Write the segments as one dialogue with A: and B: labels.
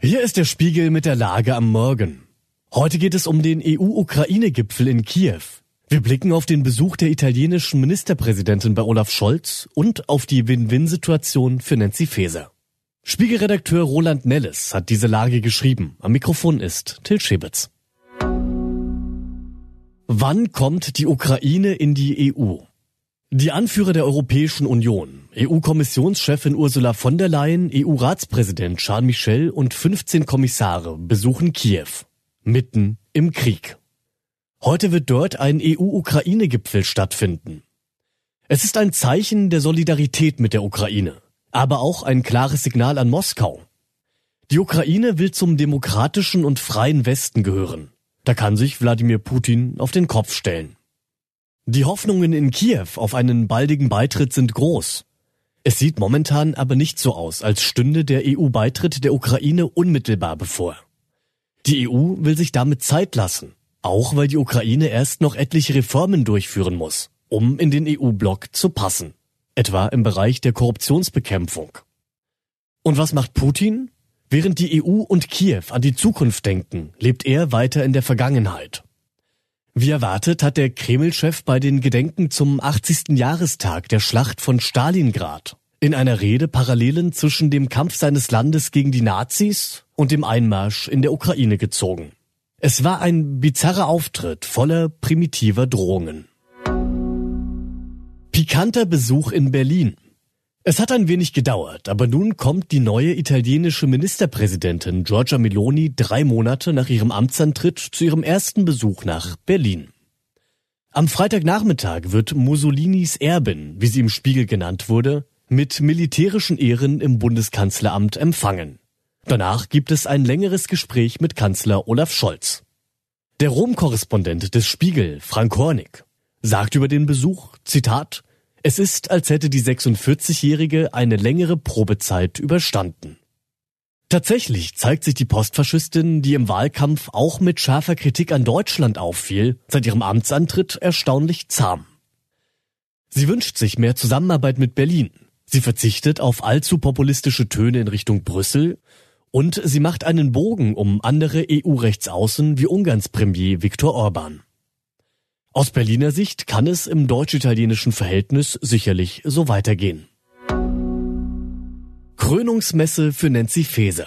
A: Hier ist der Spiegel mit der Lage am Morgen. Heute geht es um den EU-Ukraine-Gipfel in Kiew. Wir blicken auf den Besuch der italienischen Ministerpräsidentin bei Olaf Scholz und auf die Win-Win-Situation für Nancy Faeser. Spiegelredakteur Roland Nelles hat diese Lage geschrieben. Am Mikrofon ist Till Schäbitz. Wann kommt die Ukraine in die EU? Die Anführer der Europäischen Union, EU-Kommissionschefin Ursula von der Leyen, EU-Ratspräsident Charles Michel und 15 Kommissare besuchen Kiew, mitten im Krieg. Heute wird dort ein EU-Ukraine-Gipfel stattfinden. Es ist ein Zeichen der Solidarität mit der Ukraine, aber auch ein klares Signal an Moskau. Die Ukraine will zum demokratischen und freien Westen gehören. Da kann sich Wladimir Putin auf den Kopf stellen. Die Hoffnungen in Kiew auf einen baldigen Beitritt sind groß. Es sieht momentan aber nicht so aus, als stünde der EU-Beitritt der Ukraine unmittelbar bevor. Die EU will sich damit Zeit lassen, auch weil die Ukraine erst noch etliche Reformen durchführen muss, um in den EU-Block zu passen, etwa im Bereich der Korruptionsbekämpfung. Und was macht Putin? Während die EU und Kiew an die Zukunft denken, lebt er weiter in der Vergangenheit. Wie erwartet hat der Kreml-Chef bei den Gedenken zum 80. Jahrestag der Schlacht von Stalingrad in einer Rede Parallelen zwischen dem Kampf seines Landes gegen die Nazis und dem Einmarsch in der Ukraine gezogen. Es war ein bizarrer Auftritt voller primitiver Drohungen. Pikanter Besuch in Berlin. Es hat ein wenig gedauert, aber nun kommt die neue italienische Ministerpräsidentin Giorgia Meloni drei Monate nach ihrem Amtsantritt zu ihrem ersten Besuch nach Berlin. Am Freitagnachmittag wird Mussolinis Erbin, wie sie im Spiegel genannt wurde, mit militärischen Ehren im Bundeskanzleramt empfangen. Danach gibt es ein längeres Gespräch mit Kanzler Olaf Scholz. Der Rom-Korrespondent des Spiegel, Frank Hornig, sagt über den Besuch, Zitat, es ist, als hätte die 46-Jährige eine längere Probezeit überstanden. Tatsächlich zeigt sich die Postfaschistin, die im Wahlkampf auch mit scharfer Kritik an Deutschland auffiel, seit ihrem Amtsantritt erstaunlich zahm. Sie wünscht sich mehr Zusammenarbeit mit Berlin. Sie verzichtet auf allzu populistische Töne in Richtung Brüssel und sie macht einen Bogen um andere EU-Rechtsaußen wie Ungarns Premier Viktor Orban. Aus Berliner Sicht kann es im deutsch-italienischen Verhältnis sicherlich so weitergehen. Krönungsmesse für Nancy Faeser.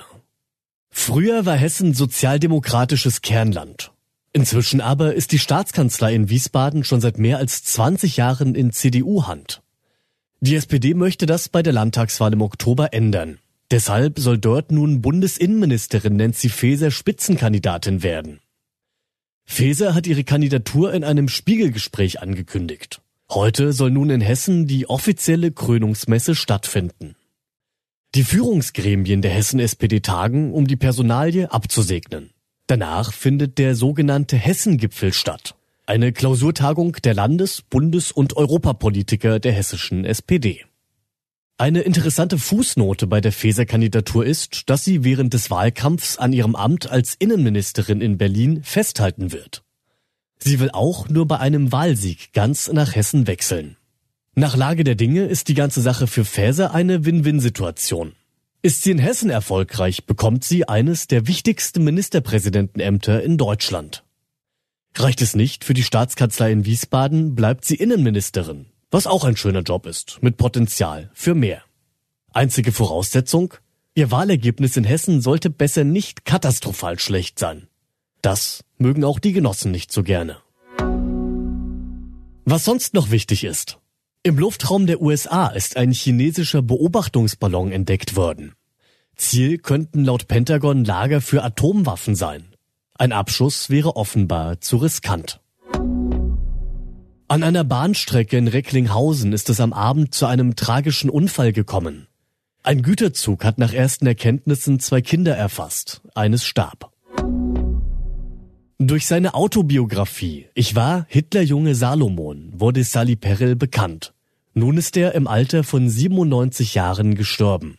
A: Früher war Hessen sozialdemokratisches Kernland. Inzwischen aber ist die Staatskanzlei in Wiesbaden schon seit mehr als 20 Jahren in CDU-Hand. Die SPD möchte das bei der Landtagswahl im Oktober ändern. Deshalb soll dort nun Bundesinnenministerin Nancy Faeser Spitzenkandidatin werden. Faeser hat ihre Kandidatur in einem Spiegelgespräch angekündigt. Heute soll nun in Hessen die offizielle Krönungsmesse stattfinden. Die Führungsgremien der Hessen-SPD tagen, um die Personalie abzusegnen. Danach findet der sogenannte Hessengipfel statt. Eine Klausurtagung der Landes-, Bundes- und Europapolitiker der hessischen SPD. Eine interessante Fußnote bei der Feser-Kandidatur ist, dass sie während des Wahlkampfs an ihrem Amt als Innenministerin in Berlin festhalten wird. Sie will auch nur bei einem Wahlsieg ganz nach Hessen wechseln. Nach Lage der Dinge ist die ganze Sache für Faeser eine Win-Win-Situation. Ist sie in Hessen erfolgreich, bekommt sie eines der wichtigsten Ministerpräsidentenämter in Deutschland. Reicht es nicht für die Staatskanzlei in Wiesbaden, bleibt sie Innenministerin was auch ein schöner Job ist, mit Potenzial für mehr. Einzige Voraussetzung? Ihr Wahlergebnis in Hessen sollte besser nicht katastrophal schlecht sein. Das mögen auch die Genossen nicht so gerne. Was sonst noch wichtig ist. Im Luftraum der USA ist ein chinesischer Beobachtungsballon entdeckt worden. Ziel könnten laut Pentagon Lager für Atomwaffen sein. Ein Abschuss wäre offenbar zu riskant. An einer Bahnstrecke in Recklinghausen ist es am Abend zu einem tragischen Unfall gekommen. Ein Güterzug hat nach ersten Erkenntnissen zwei Kinder erfasst. Eines starb. Durch seine Autobiografie Ich war Hitlerjunge Salomon wurde Sally Perel bekannt. Nun ist er im Alter von 97 Jahren gestorben.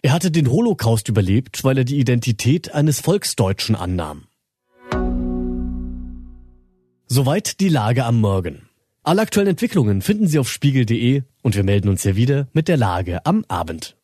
A: Er hatte den Holocaust überlebt, weil er die Identität eines Volksdeutschen annahm. Soweit die Lage am Morgen. Alle aktuellen Entwicklungen finden Sie auf spiegel.de und wir melden uns ja wieder mit der Lage am Abend.